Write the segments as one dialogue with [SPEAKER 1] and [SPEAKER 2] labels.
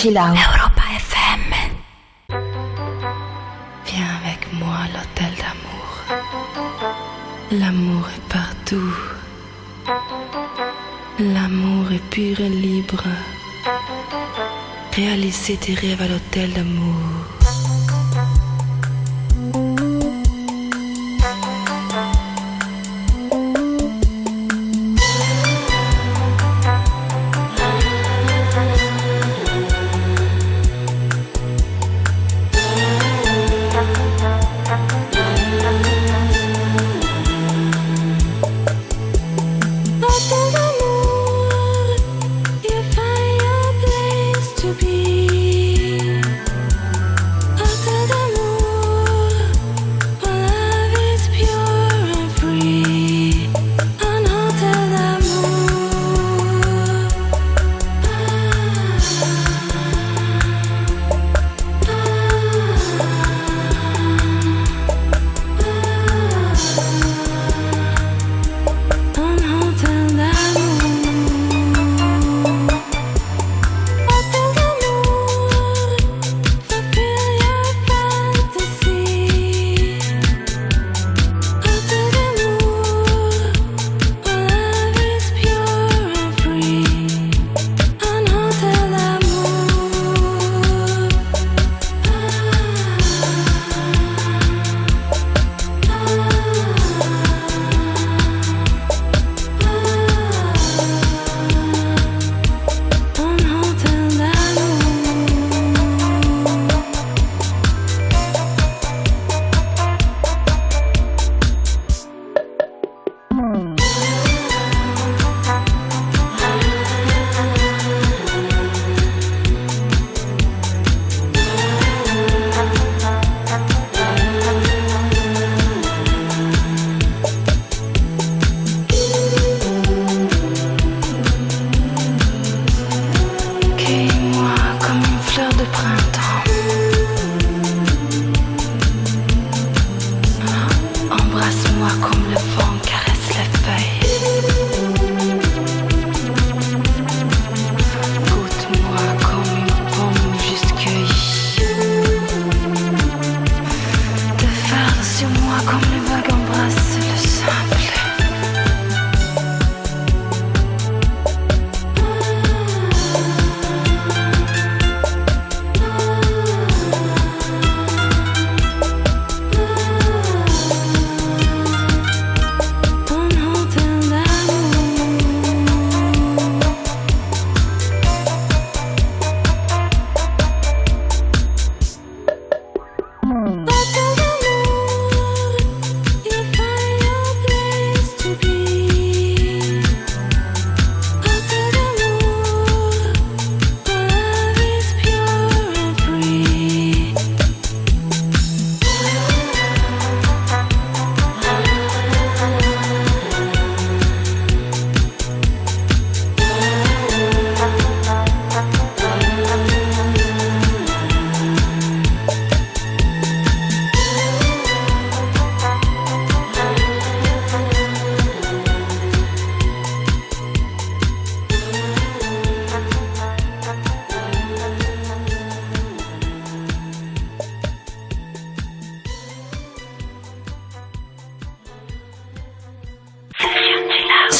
[SPEAKER 1] Chill
[SPEAKER 2] Europa FM. Viens avec moi à l'hôtel d'amour. L'amour est partout. L'amour est pur et libre. Réaliser tes rêves à l'hôtel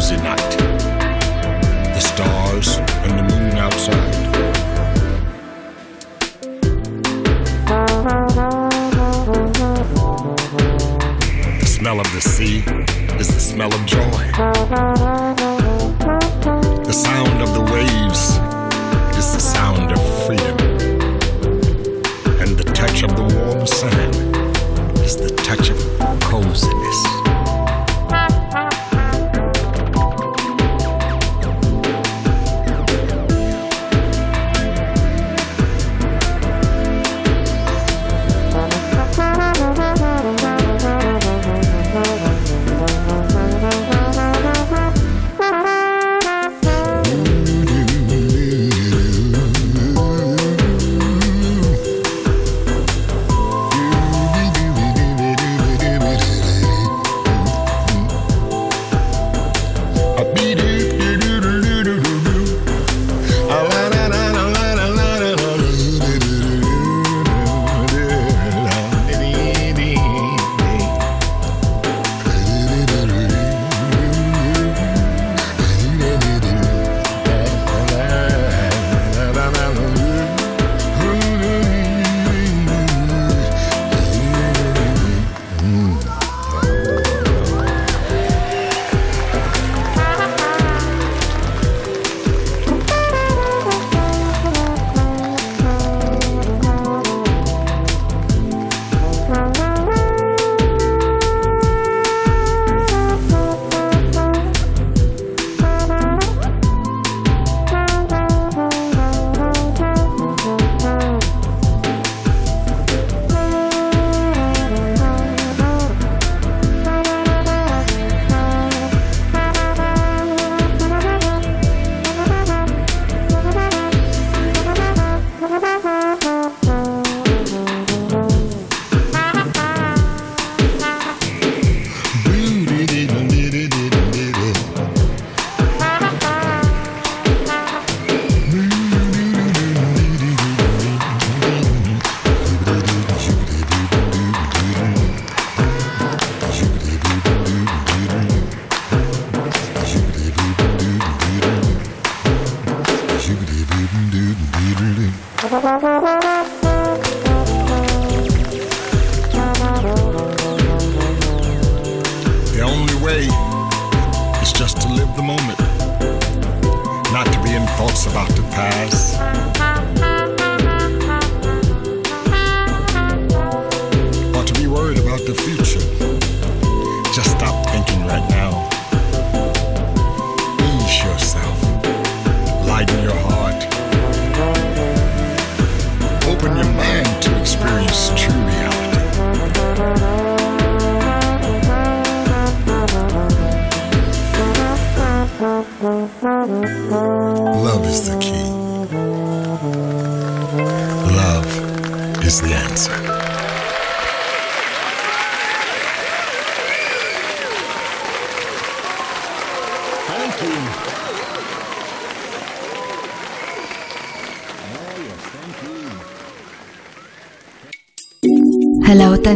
[SPEAKER 3] Tuesday night.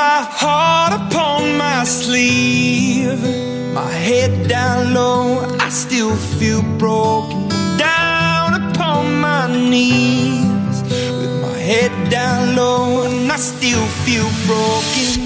[SPEAKER 4] my heart upon my sleeve. My head down low, I still feel broken. Down upon my knees, with my head down low, and I still feel broken.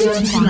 [SPEAKER 1] Sesión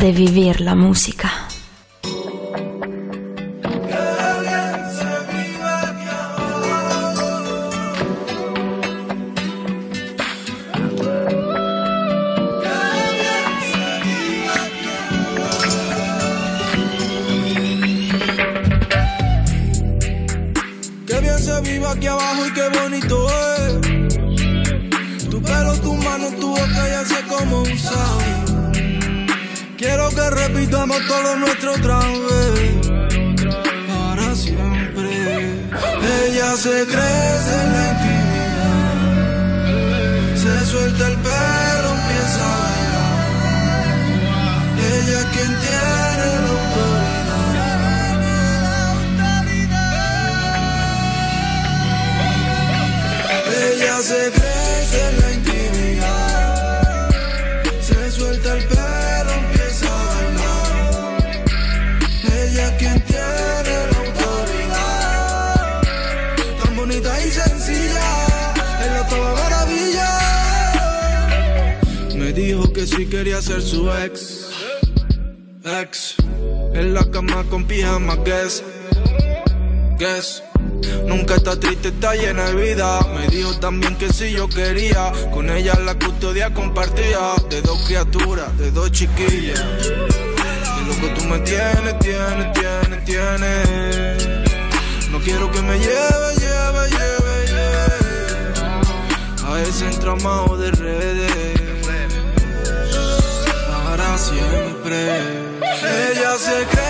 [SPEAKER 5] devi vivere la musica. yo quería. Con ella la custodia compartida de dos criaturas, de dos chiquillas. Y lo que tú me tienes, tienes, tienes, tienes. No quiero que me lleve, lleve, lleve, lleve. A ese entramado de redes. Para siempre. Ella se cree.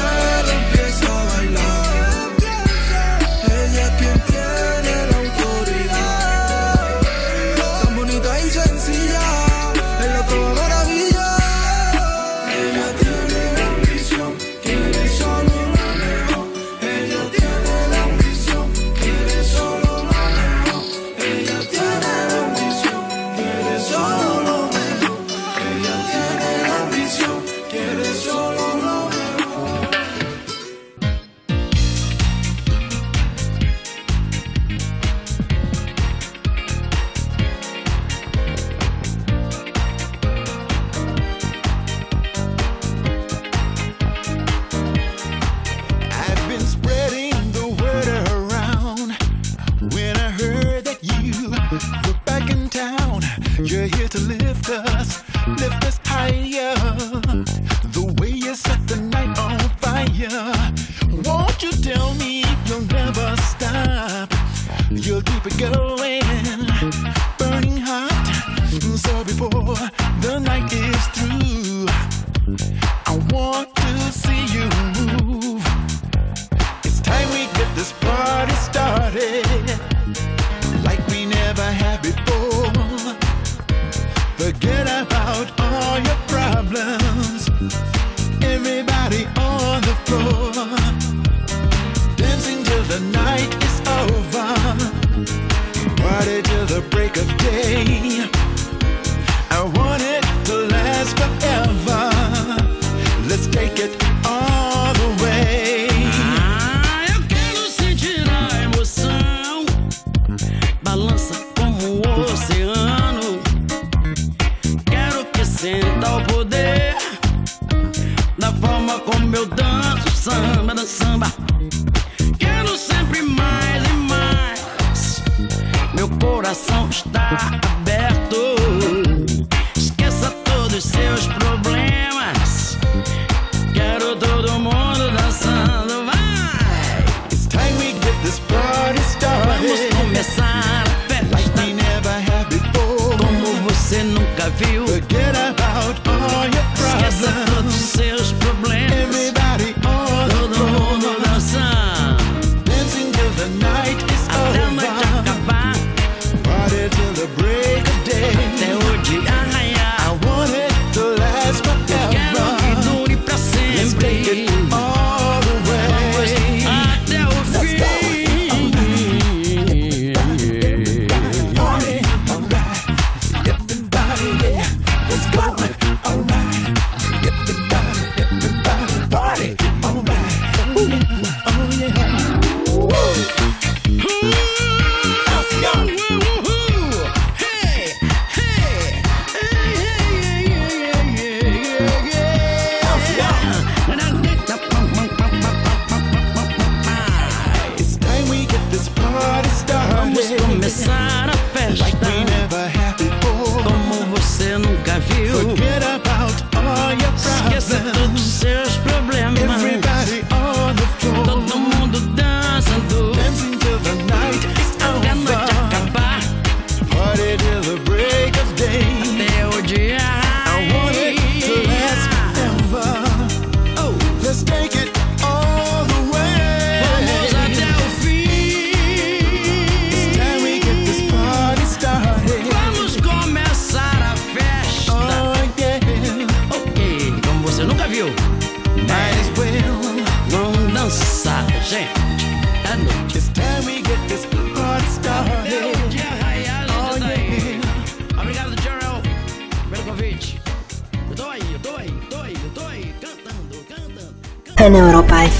[SPEAKER 4] break of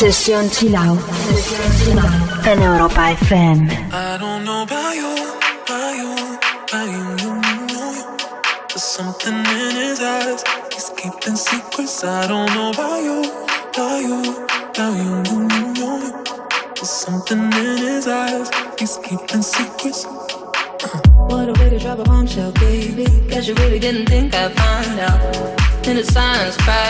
[SPEAKER 1] Sesión Chill Out In Europa FM.
[SPEAKER 2] I don't know about you, about you, about you, you, you. you. There's something in his eyes, he's keeping secrets. I don't know about you, about you, about you, you, you. you. There's something in his eyes, he's keeping secrets. Uh.
[SPEAKER 6] What a way to drop a bombshell, baby. Guess you really didn't think I'd find out. In the
[SPEAKER 3] science, right?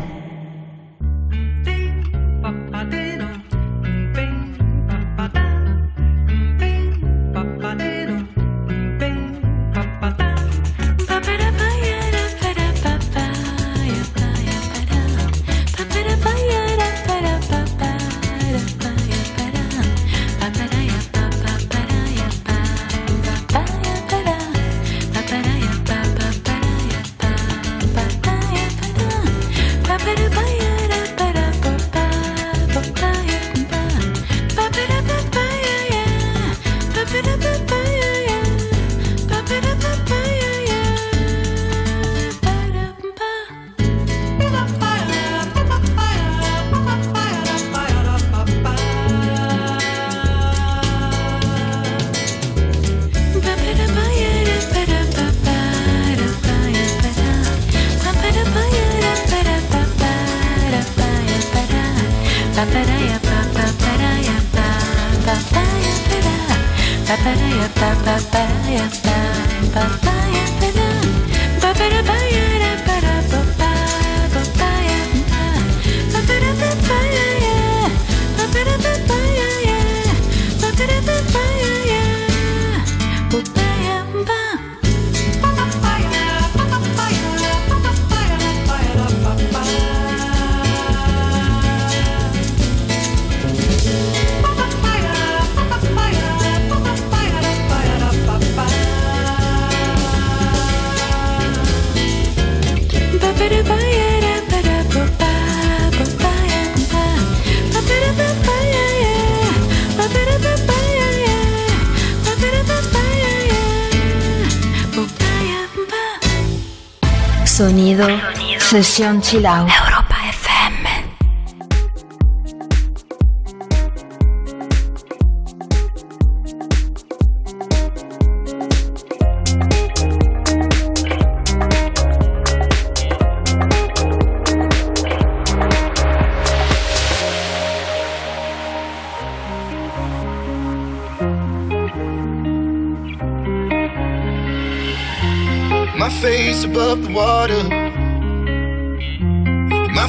[SPEAKER 7] 此乡凄凉。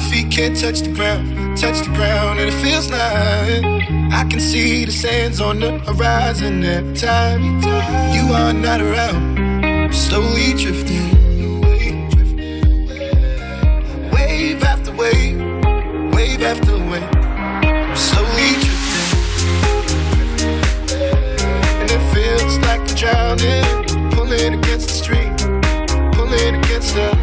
[SPEAKER 7] Feet can't touch the ground, touch the ground, and it feels like I can see the sands on the horizon every time you are not around. I'm slowly drifting wave after wave, wave after wave. I'm slowly drifting, and it feels like I'm drowning, pulling against the stream pulling against the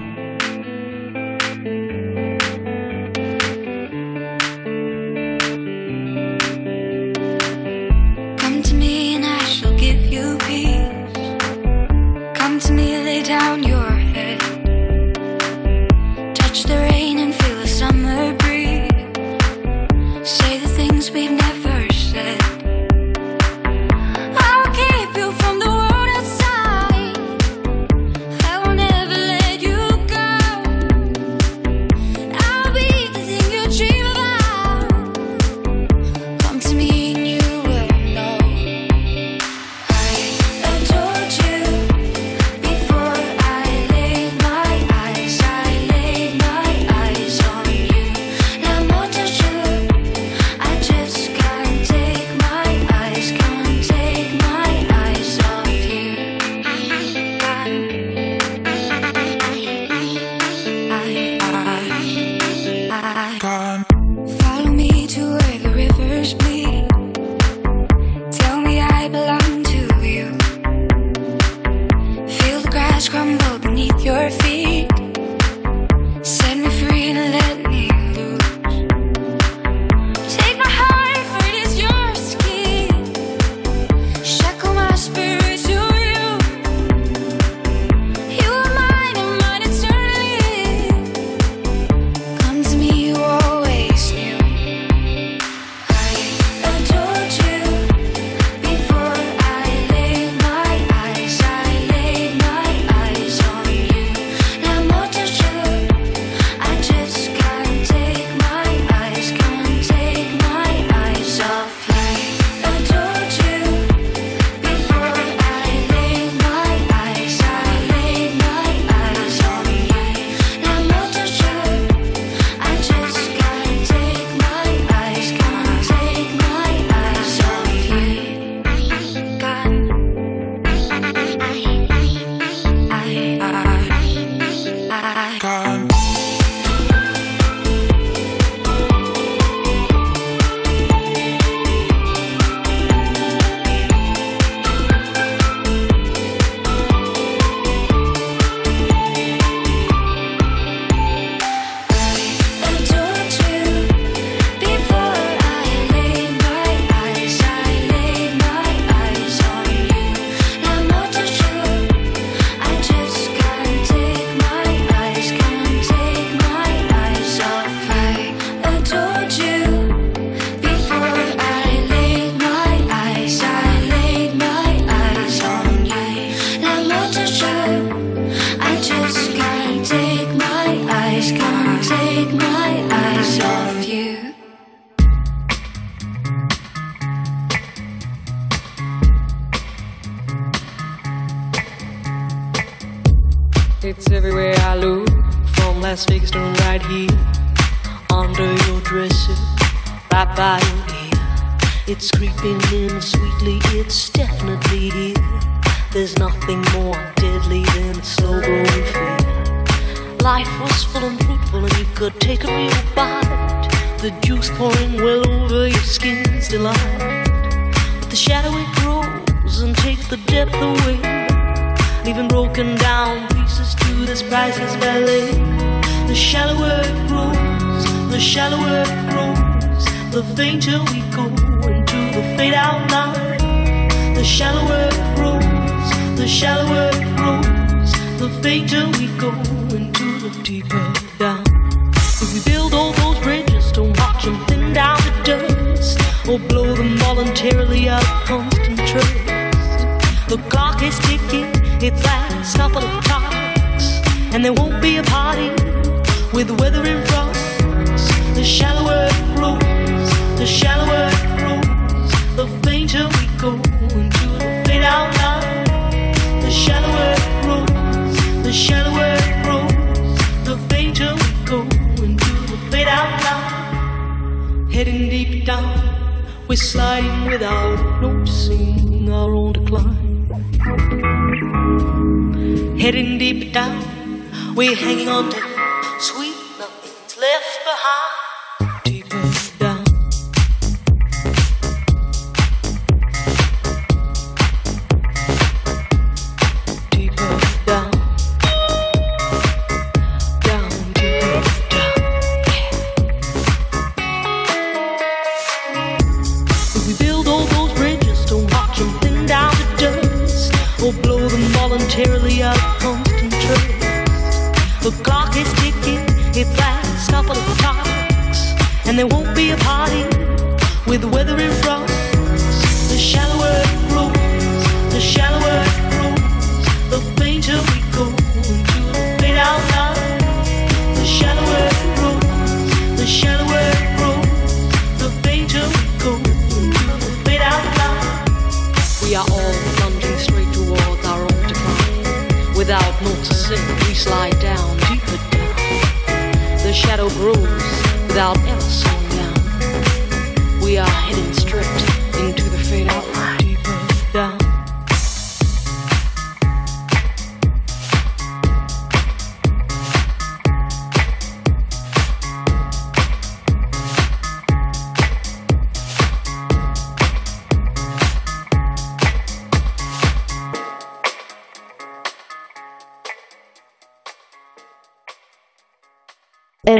[SPEAKER 8] Ever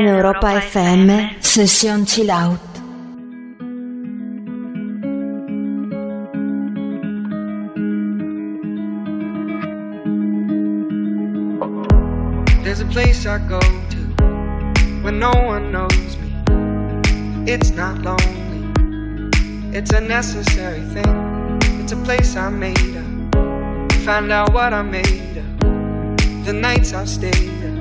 [SPEAKER 1] En Europa FM, sesión chill out.
[SPEAKER 9] There's a place I go to when no one knows me. It's not lonely, it's a necessary thing. It's a place I made up. Find out what I made of. The nights I've stayed up,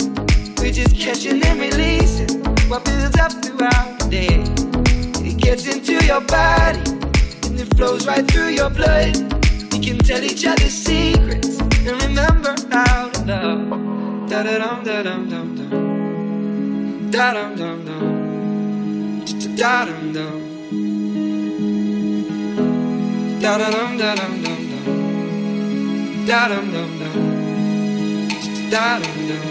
[SPEAKER 9] We're just catching and releasing what builds up throughout the day. It gets into your body and it flows right through your blood. We can tell each other secrets and remember how to love. Da da dum da dum dum dum. Da dum dum dum. Da dum dum. Da dum da dum dum dum. Da dum dum dum. Da dum dum.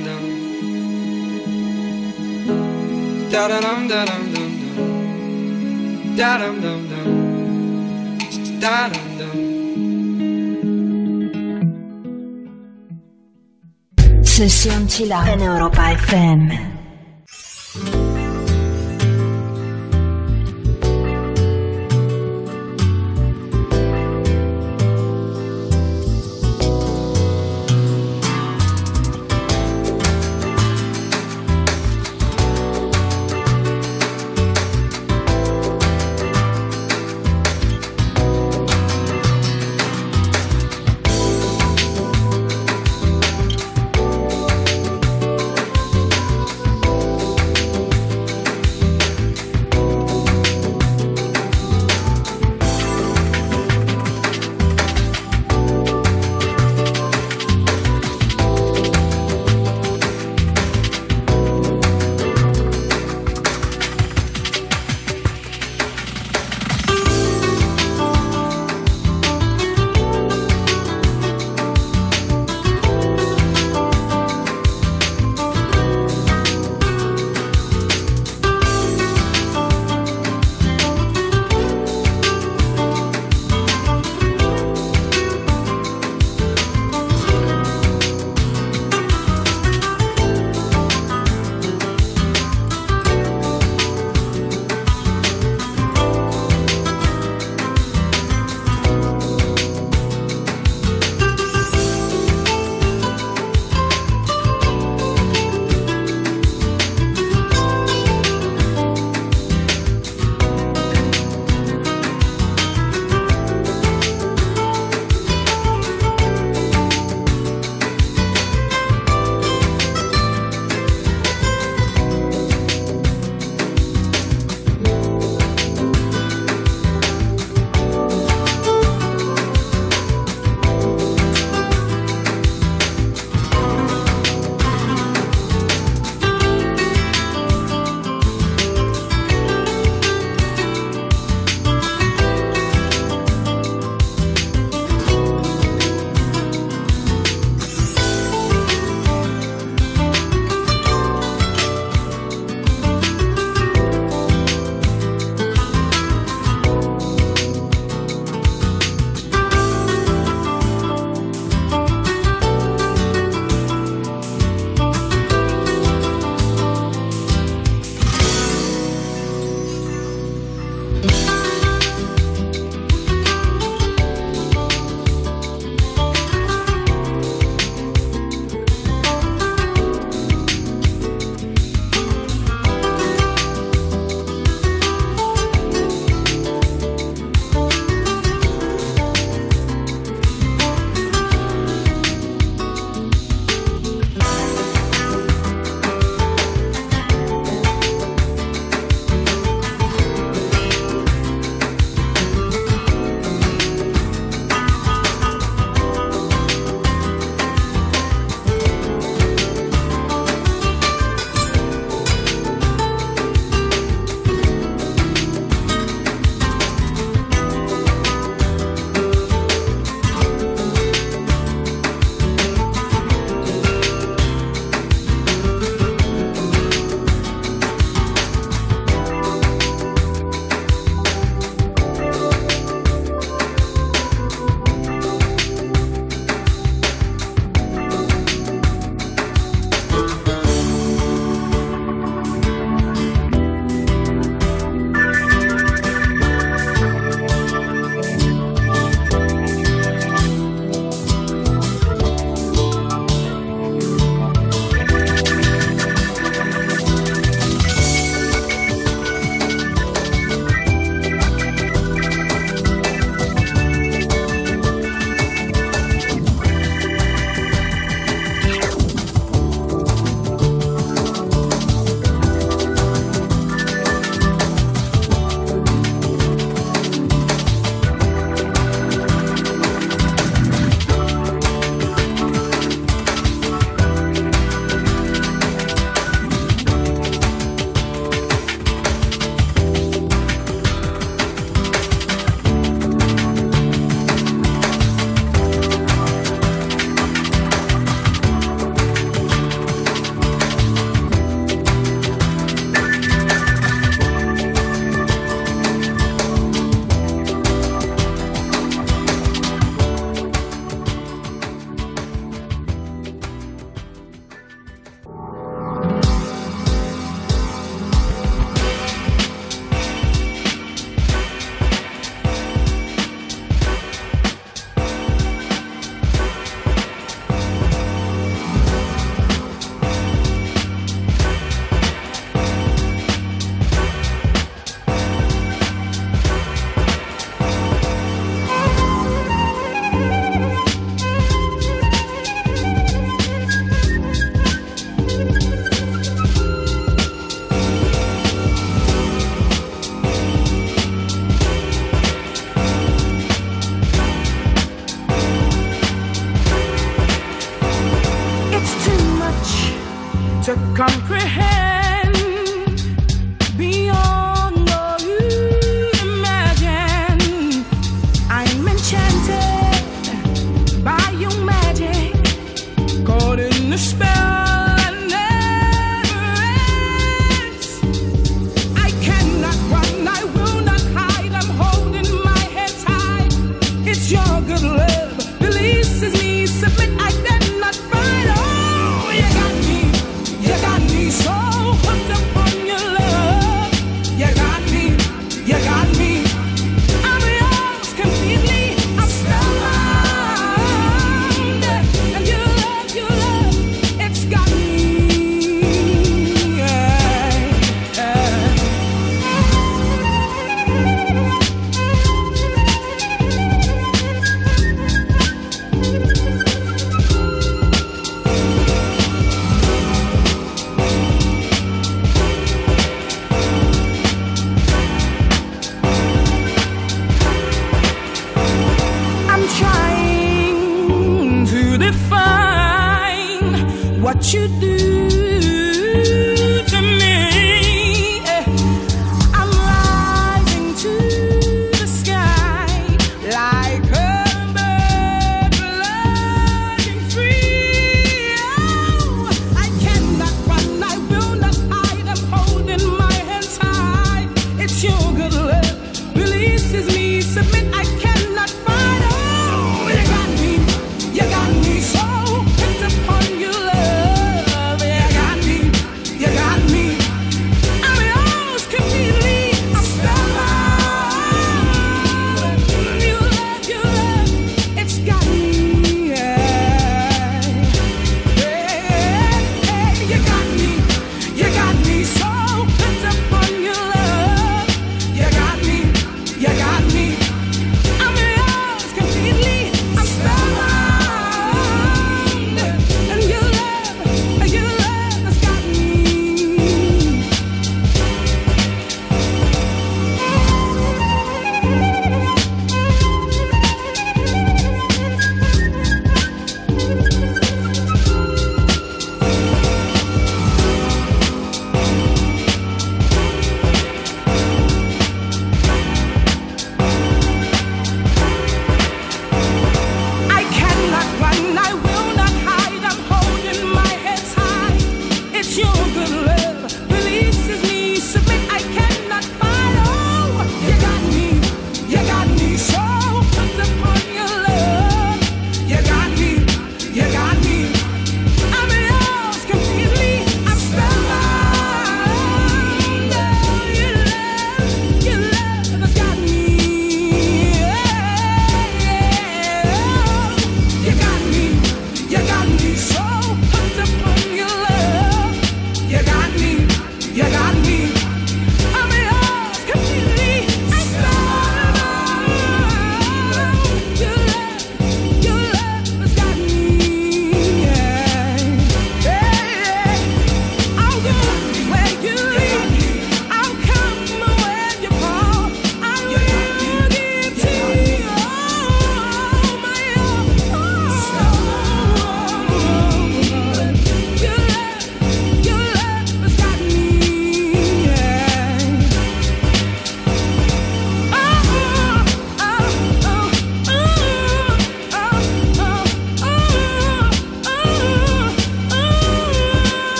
[SPEAKER 9] Da da dum da dum dum dum. Da dum dum dum. Da dum dum.
[SPEAKER 1] Sesión Chill Out en Europa FM.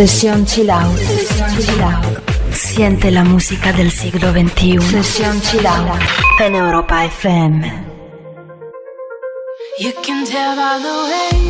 [SPEAKER 10] Sesión Chill Siente la música del siglo XXI. Sesión Chill Out. En Europa FM.
[SPEAKER 3] You can tell by way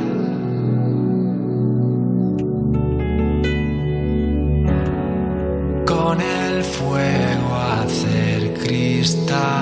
[SPEAKER 11] voltar.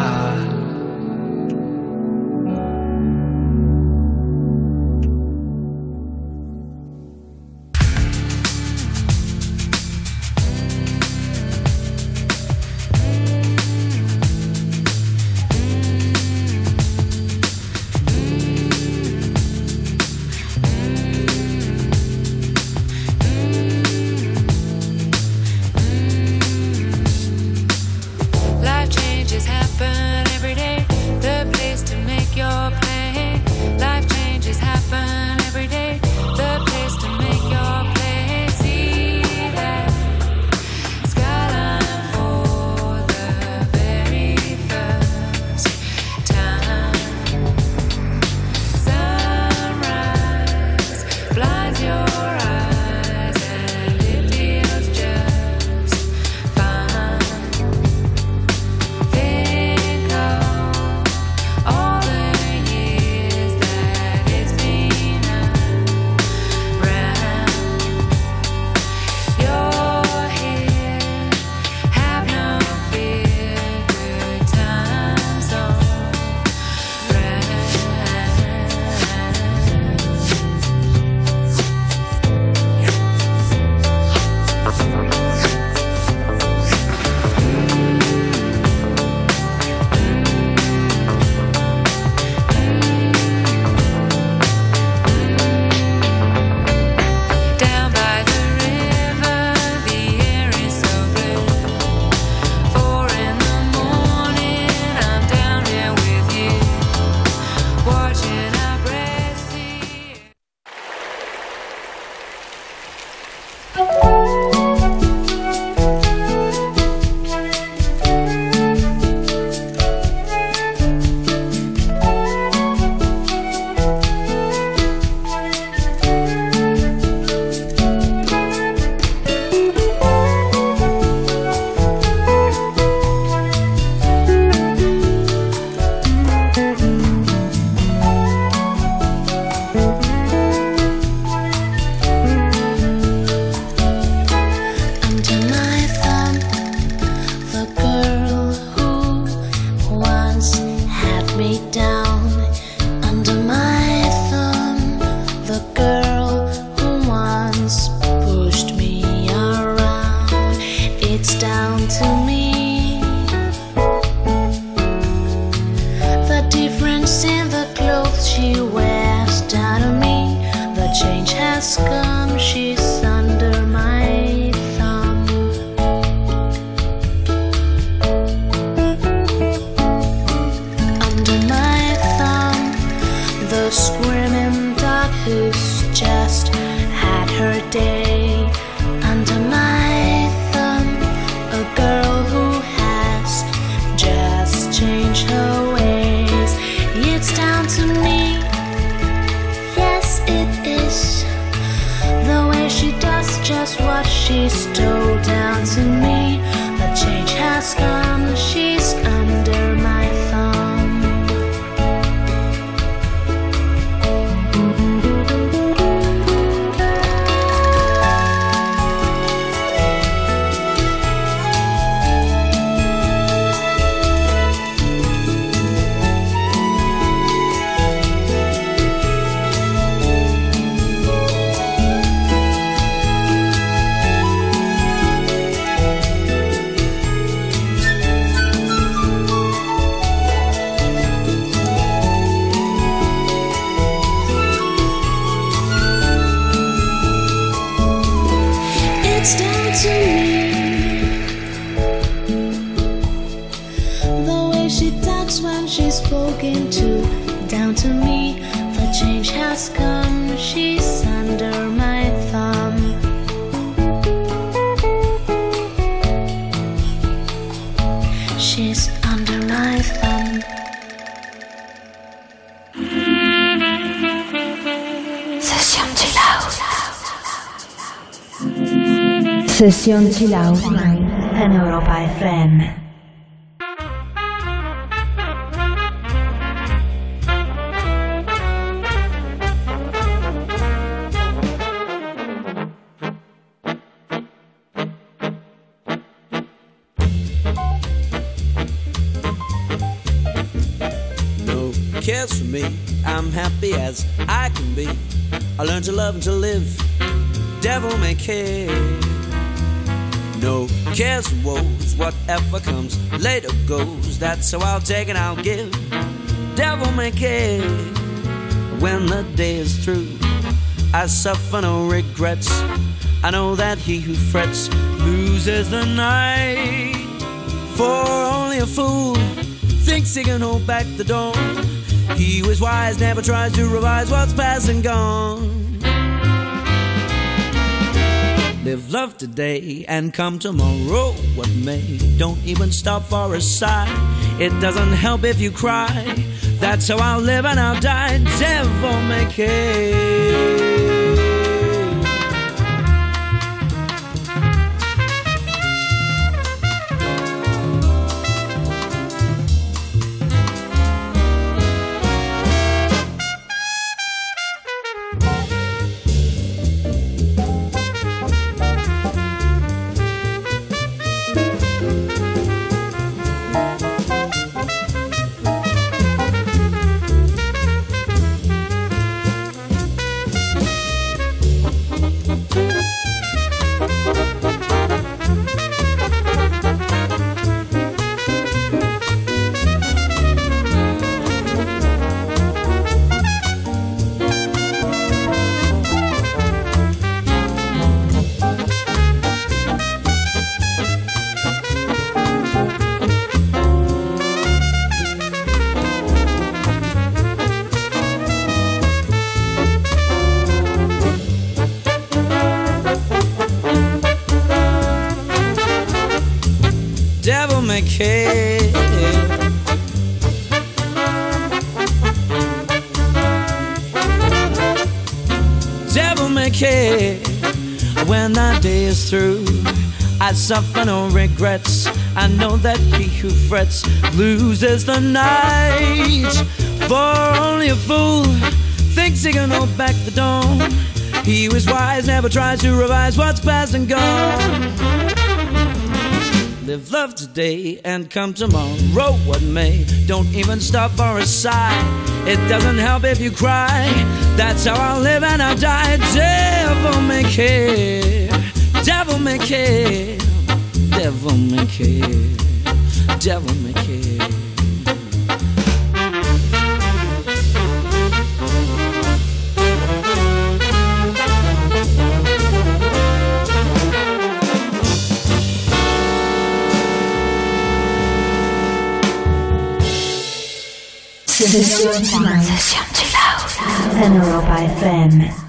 [SPEAKER 3] Session Chill en Europa FM.
[SPEAKER 12] No cares for me. I'm happy as I can be. I learned to love and to live. Devil may care. Cares woes. Whatever comes later goes. That's how I'll take and I'll give. Devil may care. When the day is through, I suffer no regrets. I know that he who frets loses the night. For only a fool thinks he can hold back the dawn. He who is wise never tries to revise what's past and gone. Live love today and come tomorrow. What may, don't even stop for a sigh. It doesn't help if you cry. That's how I'll live and I'll die. Devil may care. Who frets loses the night. For only a fool thinks he can hold back the dawn. He is wise never tries to revise what's past and gone. Live love today and come tomorrow, what may. Don't even stop for a sigh. It doesn't help if you cry. That's how I'll live and I'll die. Devil may care. Devil may care. Devil may care. Devil may care.
[SPEAKER 3] Session Chill Out. Session Chill Out en Europa FM.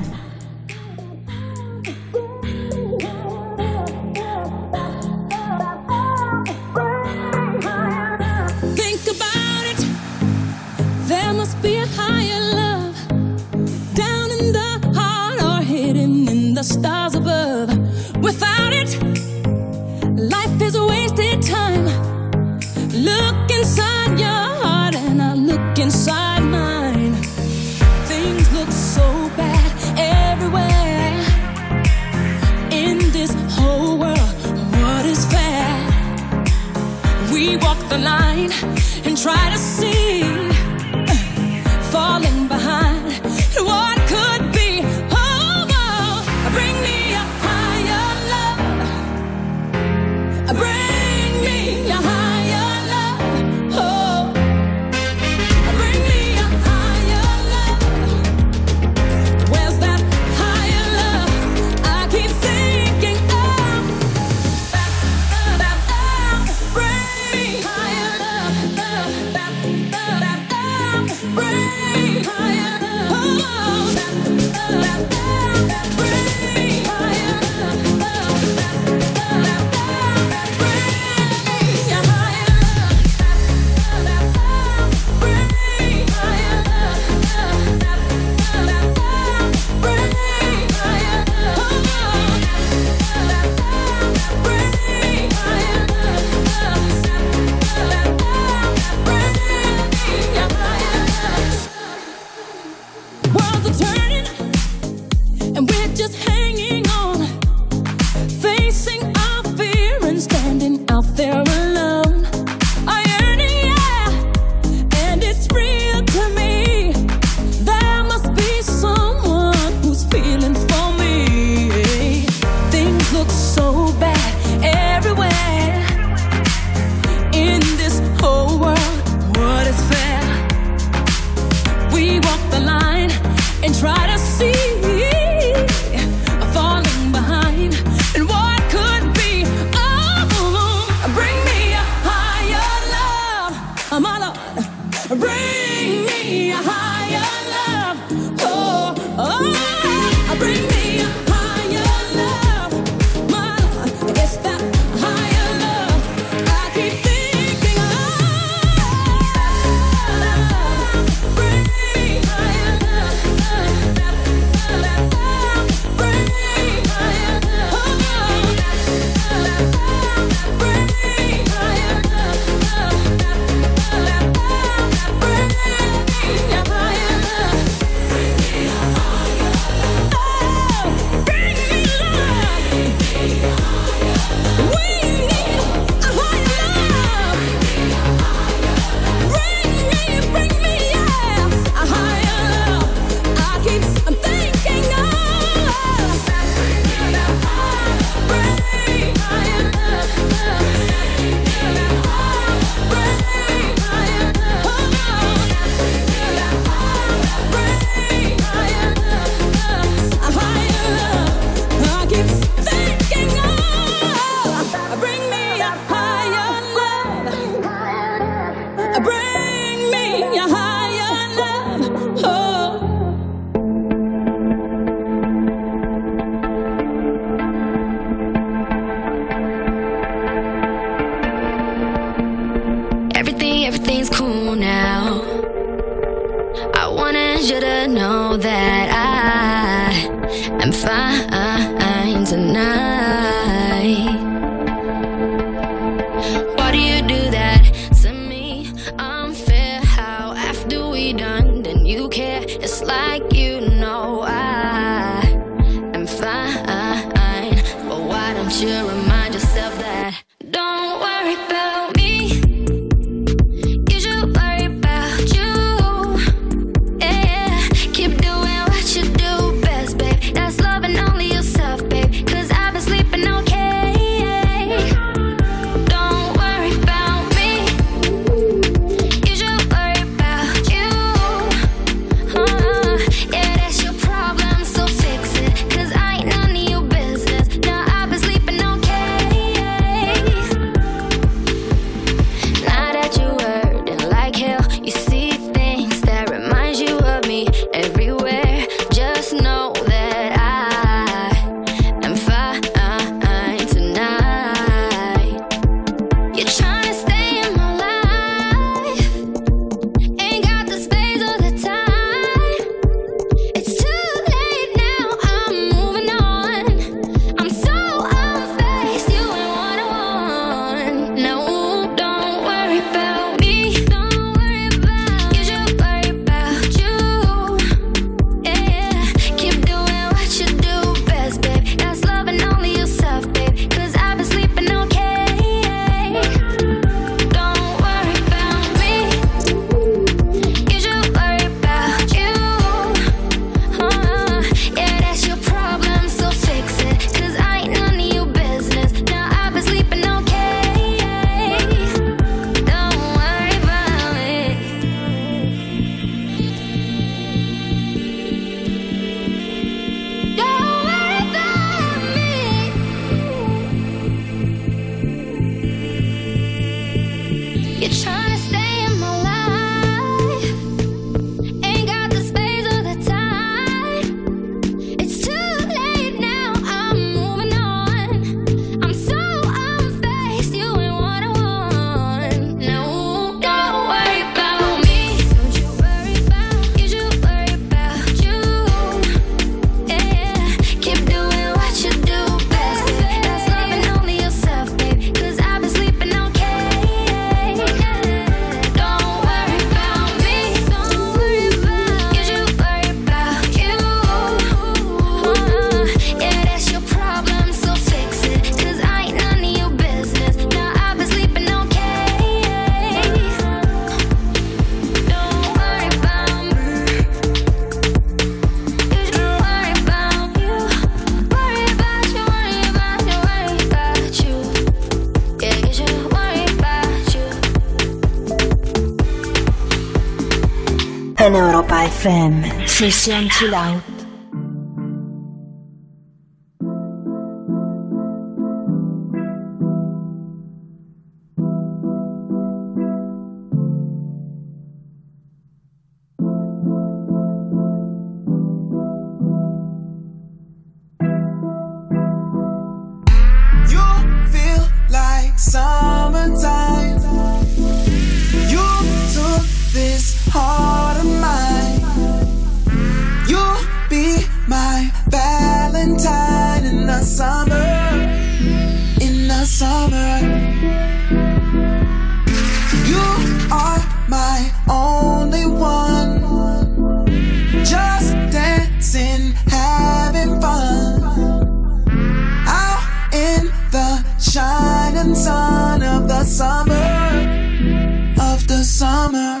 [SPEAKER 13] 你先去啦。summer. You are my only one. Just dancing, having fun. Out in the shining sun of the summer. Of the summer.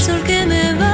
[SPEAKER 14] sol que me
[SPEAKER 15] va.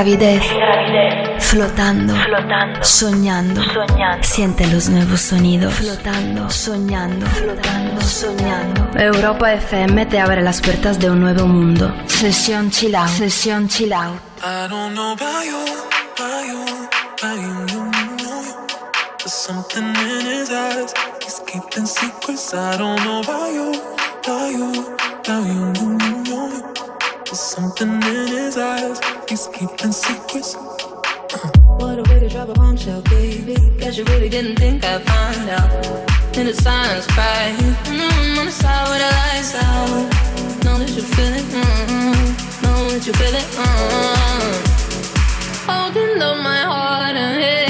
[SPEAKER 15] gravidez, sin. Flotando, flotando, soñando,
[SPEAKER 1] soñando. Siente los nuevos sonidos, flotando, soñando, flotando, soñando. Europa FM te abre las puertas de un nuevo mundo. Sesión chill out, sesión chill out.
[SPEAKER 16] I don't know about you, about you, about you, you you. There's something in his eyes, he's keeping secrets. I don't know about you, about you. keeping secrets.
[SPEAKER 2] What a way to drop a bombshell, baby. Guess you really didn't think I'd find out. In the silence, crying. Mm-hmm, on the side where the lights out. Know that you feel it. Mm-hmm. Know that you feel it. Mm-hmm. Holding on my heart and head.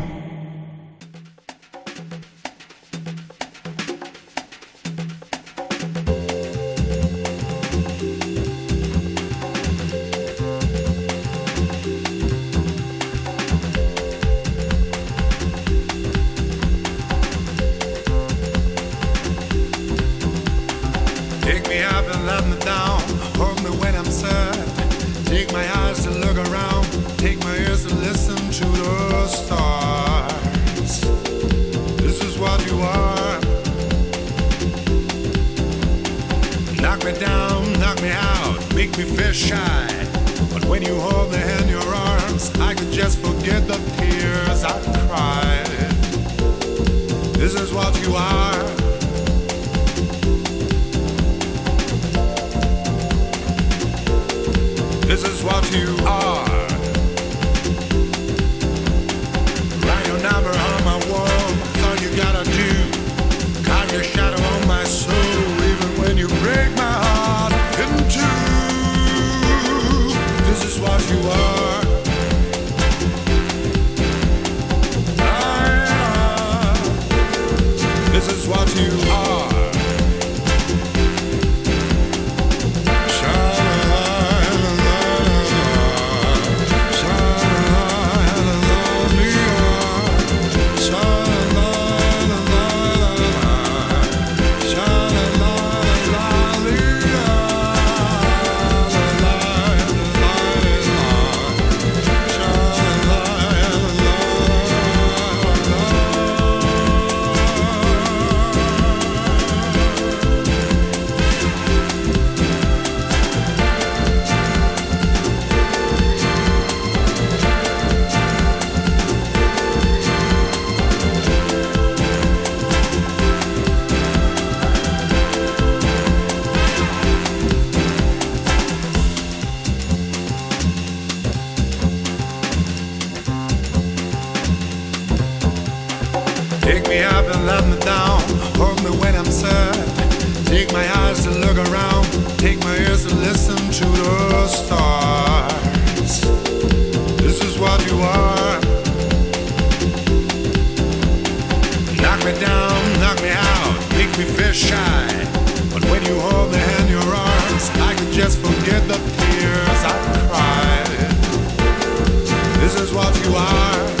[SPEAKER 1] they're shy. But when you hold their hand in your arms, I can just forget the tears I cried. This is what you are.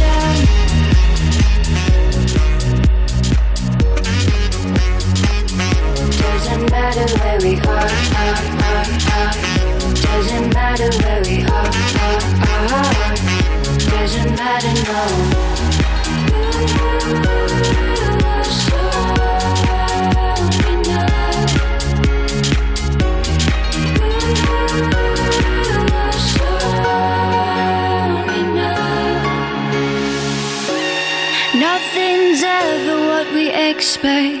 [SPEAKER 3] Matter where we are, are, are, are. Doesn't matter where we are, are, are. Doesn't matter, Nothing's ever what we expect,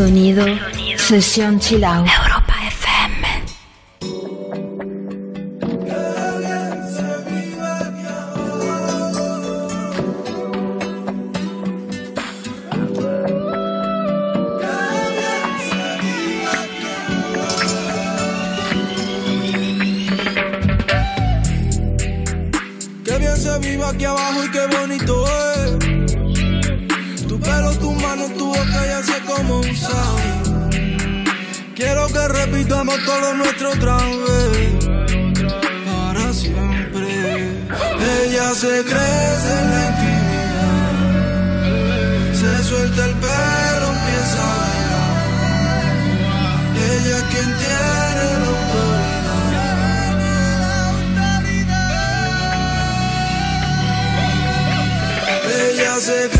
[SPEAKER 1] Sonido,
[SPEAKER 5] 寿司を散。Repitamos todo nuestro otra vez. Para siempre. Ella se crece en la intimidad. Se suelta el pelo, empieza a bailar. Ella es quien tiene la Ella se crece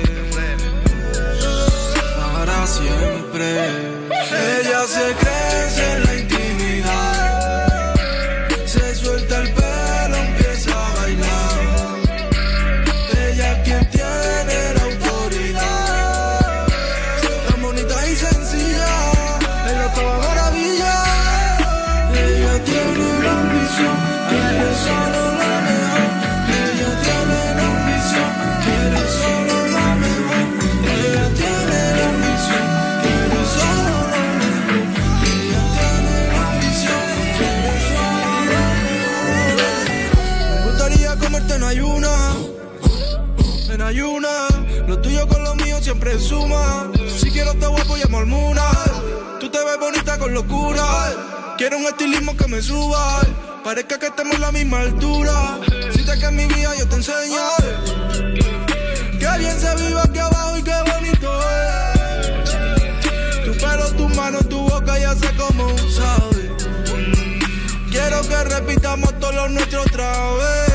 [SPEAKER 5] Siempre. Ella se crece en la Quiero un estilismo que me suba. Parezca que estemos a la misma altura. Si te que en mi vida yo te enseño. Que bien se vive aquí abajo y qué bonito es. Tu pelo, tu mano, tu boca ya sé cómo sabe. Quiero que repitamos todo lo nuestro otra vez.